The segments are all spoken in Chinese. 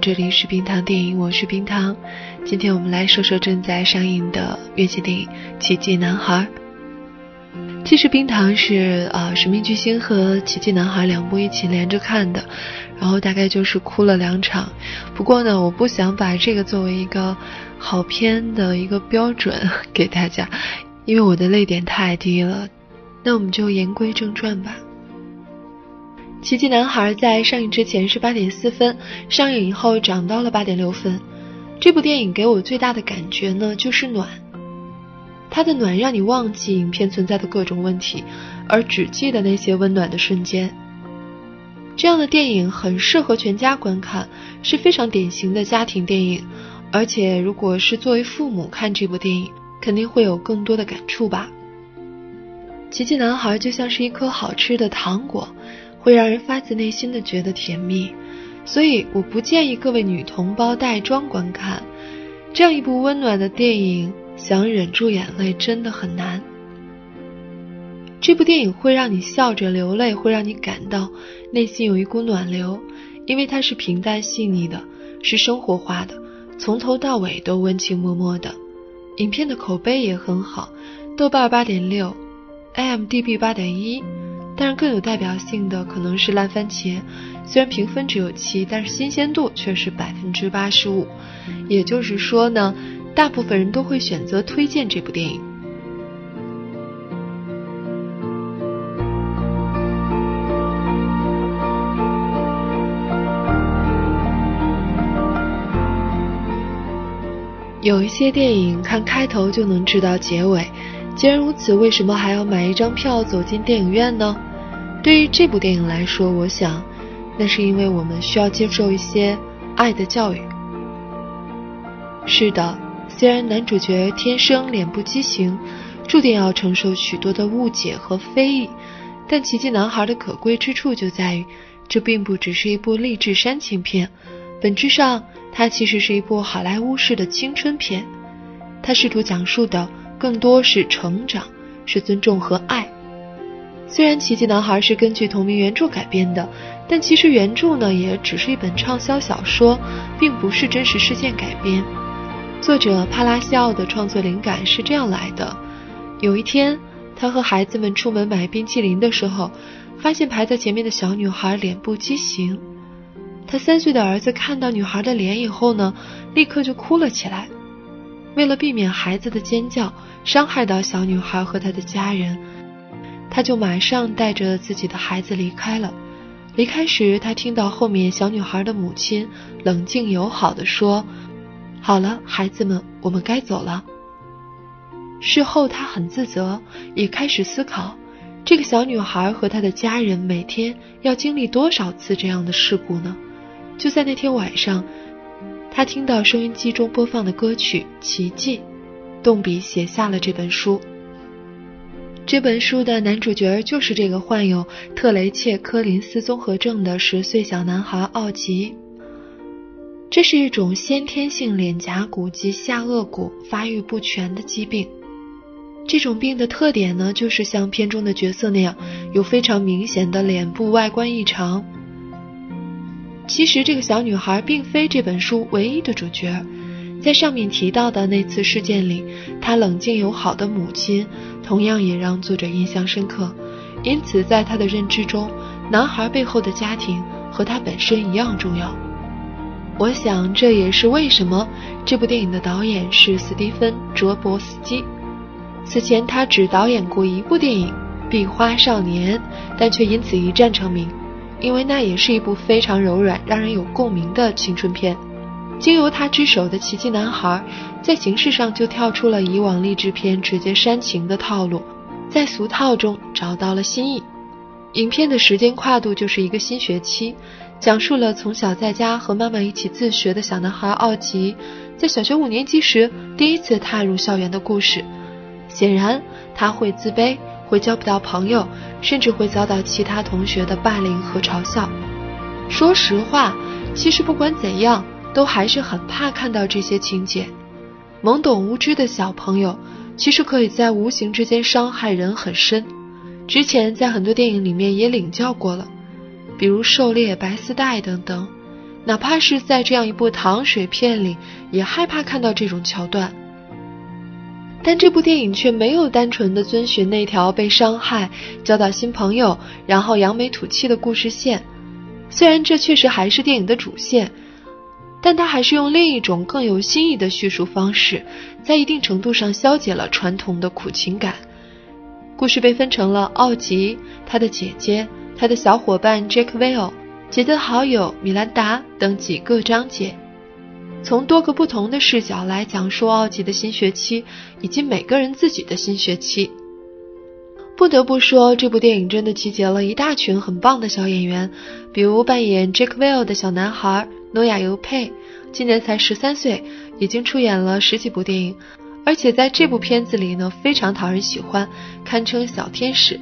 这里是冰糖电影，我是冰糖。今天我们来说说正在上映的院线电影《奇迹男孩》。其实冰糖是啊，《使命巨星》和《奇迹男孩》两部一起连着看的，然后大概就是哭了两场。不过呢，我不想把这个作为一个好片的一个标准给大家，因为我的泪点太低了。那我们就言归正传吧。《奇迹男孩》在上映之前是八点四分，上映以后涨到了八点六分。这部电影给我最大的感觉呢，就是暖。它的暖让你忘记影片存在的各种问题，而只记得那些温暖的瞬间。这样的电影很适合全家观看，是非常典型的家庭电影。而且，如果是作为父母看这部电影，肯定会有更多的感触吧。《奇迹男孩》就像是一颗好吃的糖果。会让人发自内心的觉得甜蜜，所以我不建议各位女同胞带妆观看这样一部温暖的电影，想忍住眼泪真的很难。这部电影会让你笑着流泪，会让你感到内心有一股暖流，因为它是平淡细腻的，是生活化的，从头到尾都温情脉脉的。影片的口碑也很好，豆瓣八点六，IMDB 八点一。但是更有代表性的可能是烂番茄，虽然评分只有七，但是新鲜度却是百分之八十五。也就是说呢，大部分人都会选择推荐这部电影。有一些电影看开头就能知道结尾。既然如此，为什么还要买一张票走进电影院呢？对于这部电影来说，我想，那是因为我们需要接受一些爱的教育。是的，虽然男主角天生脸部畸形，注定要承受许多的误解和非议，但《奇迹男孩》的可贵之处就在于，这并不只是一部励志煽情片，本质上，它其实是一部好莱坞式的青春片。它试图讲述的。更多是成长，是尊重和爱。虽然《奇迹男孩》是根据同名原著改编的，但其实原著呢也只是一本畅销小说，并不是真实事件改编。作者帕拉西奥的创作灵感是这样来的：有一天，他和孩子们出门买冰淇淋的时候，发现排在前面的小女孩脸部畸形。他三岁的儿子看到女孩的脸以后呢，立刻就哭了起来。为了避免孩子的尖叫伤害到小女孩和她的家人，他就马上带着自己的孩子离开了。离开时，他听到后面小女孩的母亲冷静友好的说：“好了，孩子们，我们该走了。”事后，他很自责，也开始思考，这个小女孩和她的家人每天要经历多少次这样的事故呢？就在那天晚上。他听到收音机中播放的歌曲《奇迹》，动笔写下了这本书。这本书的男主角就是这个患有特雷切科林斯综合症的十岁小男孩奥吉。这是一种先天性脸颊骨及下颚骨发育不全的疾病。这种病的特点呢，就是像片中的角色那样，有非常明显的脸部外观异常。其实这个小女孩并非这本书唯一的主角，在上面提到的那次事件里，她冷静友好的母亲同样也让作者印象深刻。因此，在他的认知中，男孩背后的家庭和他本身一样重要。我想这也是为什么这部电影的导演是斯蒂芬·卓博斯基。此前他只导演过一部电影《壁花少年》，但却因此一战成名。因为那也是一部非常柔软、让人有共鸣的青春片。经由他之手的《奇迹男孩》，在形式上就跳出了以往励志片直接煽情的套路，在俗套中找到了新意。影片的时间跨度就是一个新学期，讲述了从小在家和妈妈一起自学的小男孩奥吉，在小学五年级时第一次踏入校园的故事。显然，他会自卑，会交不到朋友，甚至会遭到其他同学的霸凌和嘲笑。说实话，其实不管怎样，都还是很怕看到这些情节。懵懂无知的小朋友，其实可以在无形之间伤害人很深。之前在很多电影里面也领教过了，比如《狩猎》《白丝带》等等。哪怕是在这样一部糖水片里，也害怕看到这种桥段。但这部电影却没有单纯的遵循那条被伤害、交到新朋友，然后扬眉吐气的故事线。虽然这确实还是电影的主线，但它还是用另一种更有新意的叙述方式，在一定程度上消解了传统的苦情感。故事被分成了奥吉、他的姐姐、他的小伙伴 Jack Vale、姐姐的好友米兰达等几个章节，从多个不同的视角来讲述奥吉的新学期以及每个人自己的新学期。不得不说，这部电影真的集结了一大群很棒的小演员，比如扮演 Jack Vale 的小男孩诺亚尤佩，今年才十三岁，已经出演了十几部电影。而且在这部片子里呢，非常讨人喜欢，堪称小天使。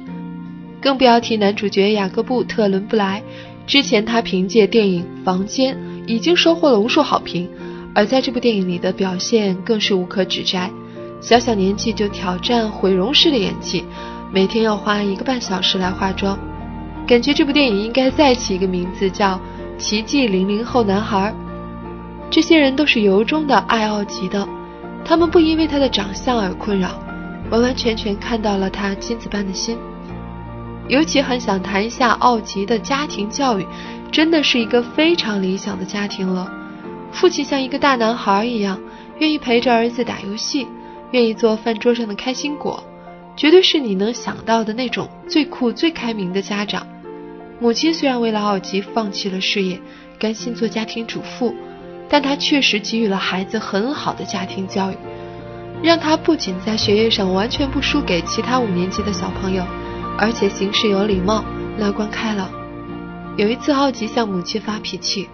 更不要提男主角雅各布·特伦布莱，之前他凭借电影《房间》已经收获了无数好评，而在这部电影里的表现更是无可指摘。小小年纪就挑战毁容式的演技，每天要花一个半小时来化妆，感觉这部电影应该再起一个名字叫《奇迹零零后男孩》。这些人都是由衷的爱奥吉的。他们不因为他的长相而困扰，完完全全看到了他金子般的心。尤其很想谈一下奥吉的家庭教育，真的是一个非常理想的家庭了。父亲像一个大男孩一样，愿意陪着儿子打游戏，愿意做饭桌上的开心果，绝对是你能想到的那种最酷、最开明的家长。母亲虽然为了奥吉放弃了事业，甘心做家庭主妇。但她确实给予了孩子很好的家庭教育，让他不仅在学业上完全不输给其他五年级的小朋友，而且行事有礼貌、乐观开朗。有一次，奥吉向母亲发脾气：“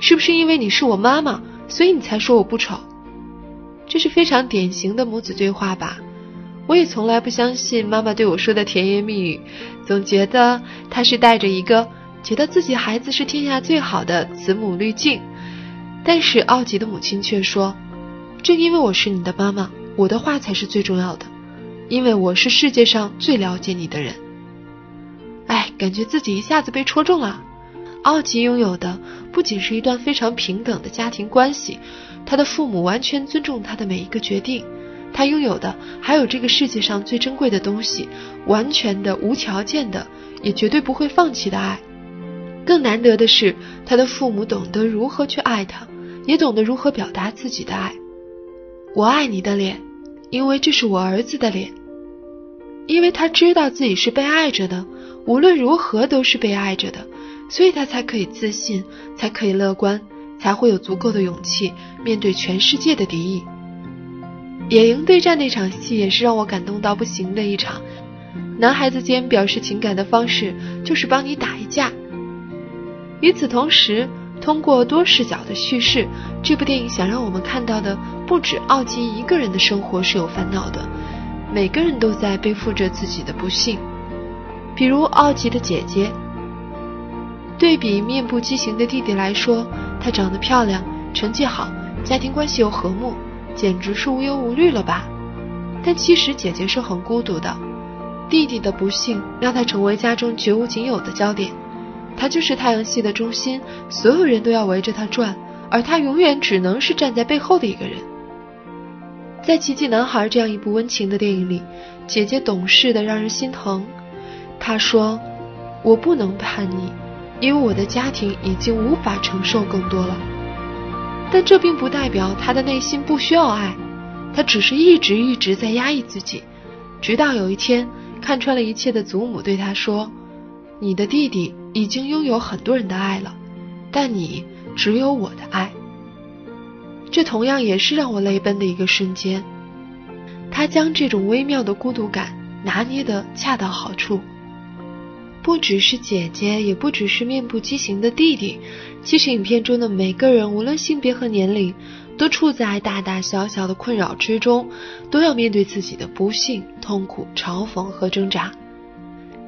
是不是因为你是我妈妈，所以你才说我不丑？”这是非常典型的母子对话吧？我也从来不相信妈妈对我说的甜言蜜语，总觉得她是带着一个觉得自己孩子是天下最好的慈母滤镜。但是奥吉的母亲却说：“正因为我是你的妈妈，我的话才是最重要的，因为我是世界上最了解你的人。”哎，感觉自己一下子被戳中了。奥吉拥有的不仅是一段非常平等的家庭关系，他的父母完全尊重他的每一个决定，他拥有的还有这个世界上最珍贵的东西——完全的、无条件的，也绝对不会放弃的爱。更难得的是，他的父母懂得如何去爱他。也懂得如何表达自己的爱。我爱你的脸，因为这是我儿子的脸。因为他知道自己是被爱着的，无论如何都是被爱着的，所以他才可以自信，才可以乐观，才会有足够的勇气面对全世界的敌意。野营对战那场戏也是让我感动到不行的一场。男孩子间表示情感的方式就是帮你打一架。与此同时。通过多视角的叙事，这部电影想让我们看到的不止奥吉一个人的生活是有烦恼的，每个人都在背负着自己的不幸。比如奥吉的姐姐，对比面部畸形的弟弟来说，她长得漂亮，成绩好，家庭关系又和睦，简直是无忧无虑了吧？但其实姐姐是很孤独的，弟弟的不幸让她成为家中绝无仅有的焦点。他就是太阳系的中心，所有人都要围着他转，而他永远只能是站在背后的一个人。在《奇迹男孩》这样一部温情的电影里，姐姐懂事的让人心疼。她说：“我不能叛逆，因为我的家庭已经无法承受更多了。”但这并不代表他的内心不需要爱，他只是一直一直在压抑自己，直到有一天看穿了一切的祖母对他说：“你的弟弟。”已经拥有很多人的爱了，但你只有我的爱。这同样也是让我泪奔的一个瞬间。他将这种微妙的孤独感拿捏得恰到好处。不只是姐姐，也不只是面部畸形的弟弟，其实影片中的每个人，无论性别和年龄，都处在大大小小的困扰之中，都要面对自己的不幸、痛苦、嘲讽和挣扎。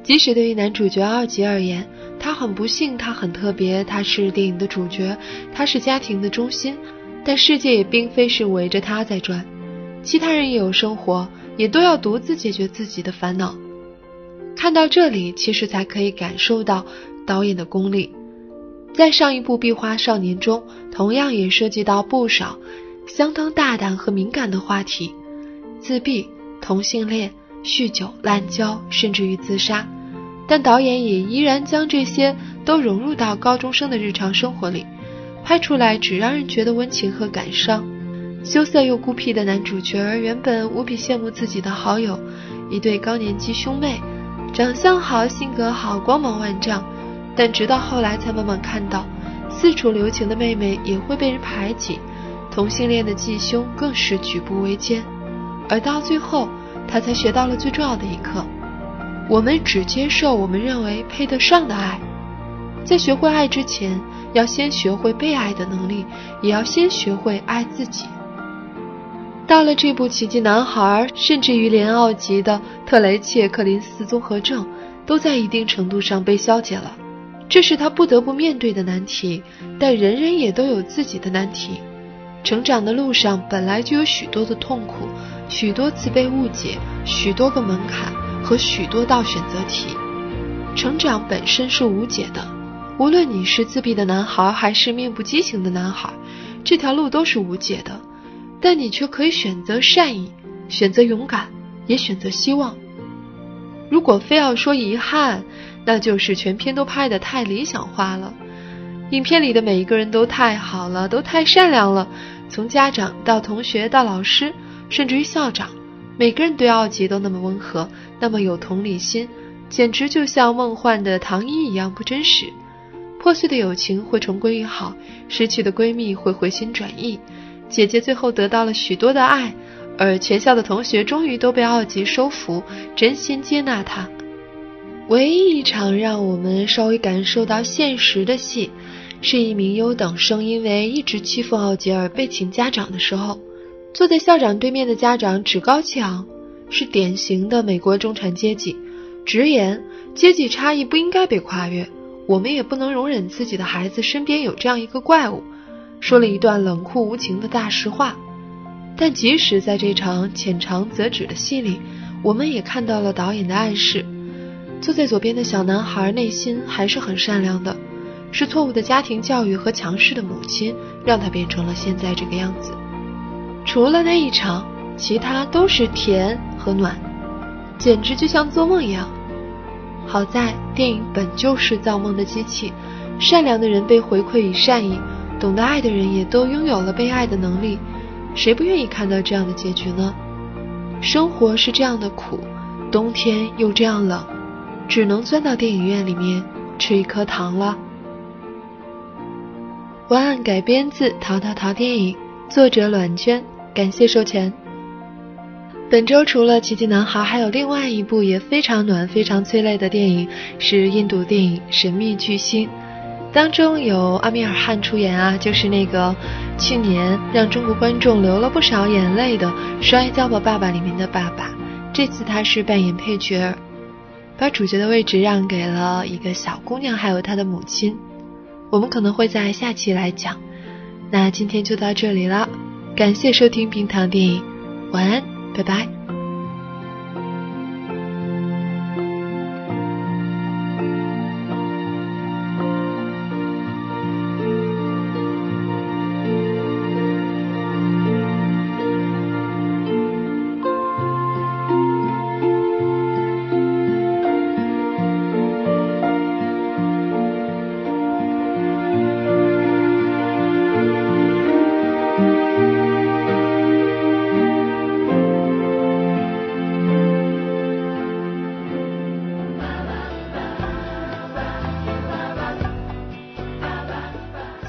即使对于男主角二吉而言，他很不幸，他很特别，他是电影的主角，他是家庭的中心，但世界也并非是围着他在转。其他人也有生活，也都要独自解决自己的烦恼。看到这里，其实才可以感受到导演的功力。在上一部《壁花少年》中，同样也涉及到不少相当大胆和敏感的话题：自闭、同性恋、酗酒、滥交，甚至于自杀。但导演也依然将这些都融入到高中生的日常生活里，拍出来只让人觉得温情和感伤。羞涩又孤僻的男主角原本无比羡慕自己的好友，一对高年级兄妹，长相好，性格好，光芒万丈。但直到后来才慢慢看到，四处留情的妹妹也会被人排挤，同性恋的继兄更是举步维艰。而到最后，他才学到了最重要的一课：我们只接受我们认为配得上的爱。在学会爱之前，要先学会被爱的能力，也要先学会爱自己。到了这部《奇迹男孩》，甚至于连奥吉的特雷切克林斯综合症，都在一定程度上被消解了。这是他不得不面对的难题，但人人也都有自己的难题。成长的路上本来就有许多的痛苦，许多次被误解，许多个门槛和许多道选择题。成长本身是无解的，无论你是自闭的男孩还是面部畸形的男孩，这条路都是无解的。但你却可以选择善意，选择勇敢，也选择希望。如果非要说遗憾，那就是全片都拍得太理想化了，影片里的每一个人都太好了，都太善良了，从家长到同学到老师，甚至于校长，每个人对奥吉都那么温和，那么有同理心，简直就像梦幻的糖衣一样不真实。破碎的友情会重归于好，失去的闺蜜会回心转意，姐姐最后得到了许多的爱，而全校的同学终于都被奥吉收服，真心接纳他。唯一一场让我们稍微感受到现实的戏，是一名优等生因为一直欺负奥吉尔被请家长的时候，坐在校长对面的家长趾高气昂，是典型的美国中产阶级，直言阶级差异不应该被跨越，我们也不能容忍自己的孩子身边有这样一个怪物，说了一段冷酷无情的大实话。但即使在这场浅尝辄止的戏里，我们也看到了导演的暗示。坐在左边的小男孩内心还是很善良的，是错误的家庭教育和强势的母亲让他变成了现在这个样子。除了那一场，其他都是甜和暖，简直就像做梦一样。好在电影本就是造梦的机器，善良的人被回馈以善意，懂得爱的人也都拥有了被爱的能力。谁不愿意看到这样的结局呢？生活是这样的苦，冬天又这样冷。只能钻到电影院里面吃一颗糖了。文案改编自《淘淘淘电影》，作者阮娟，感谢授权。本周除了《奇迹男孩》，还有另外一部也非常暖、非常催泪的电影，是印度电影《神秘巨星》，当中有阿米尔汗出演啊，就是那个去年让中国观众流了不少眼泪的《摔跤吧，爸爸》里面的爸爸，这次他是扮演配角。把主角的位置让给了一个小姑娘，还有她的母亲。我们可能会在下期来讲。那今天就到这里了，感谢收听冰糖电影，晚安，拜拜。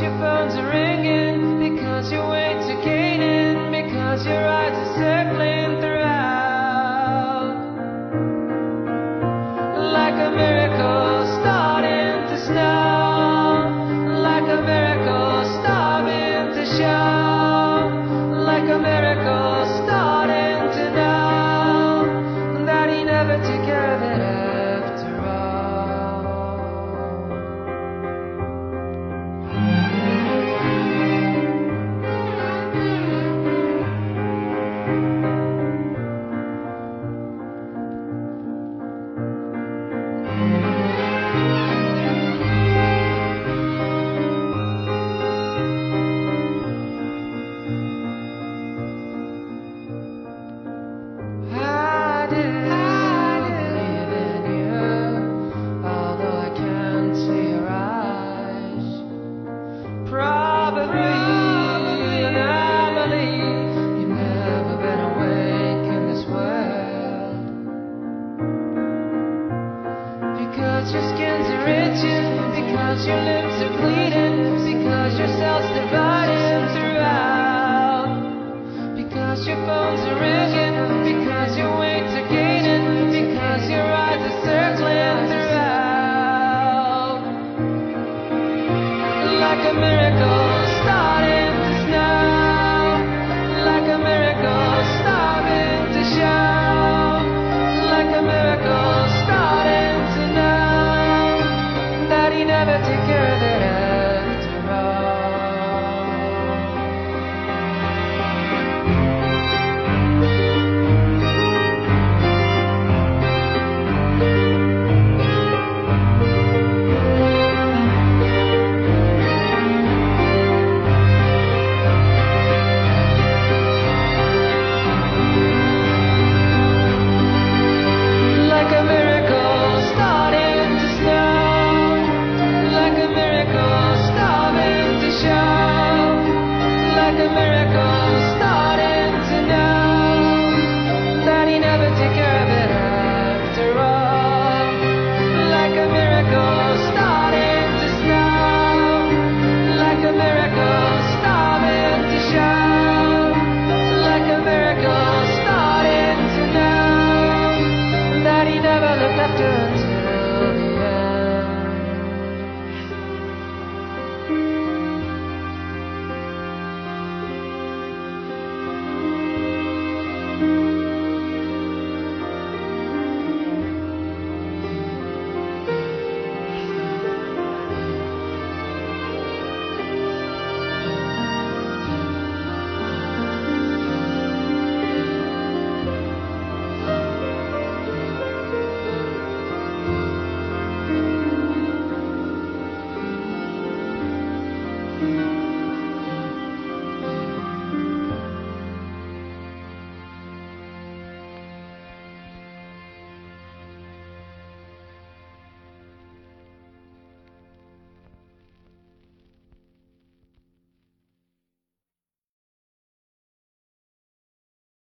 your phone's ringing. Because your skin's are itching, because your lips are bleeding, because your cells dividing throughout. Because your bones are ringing, because your weights are gaining, because your eyes are circling throughout. Like a miracle.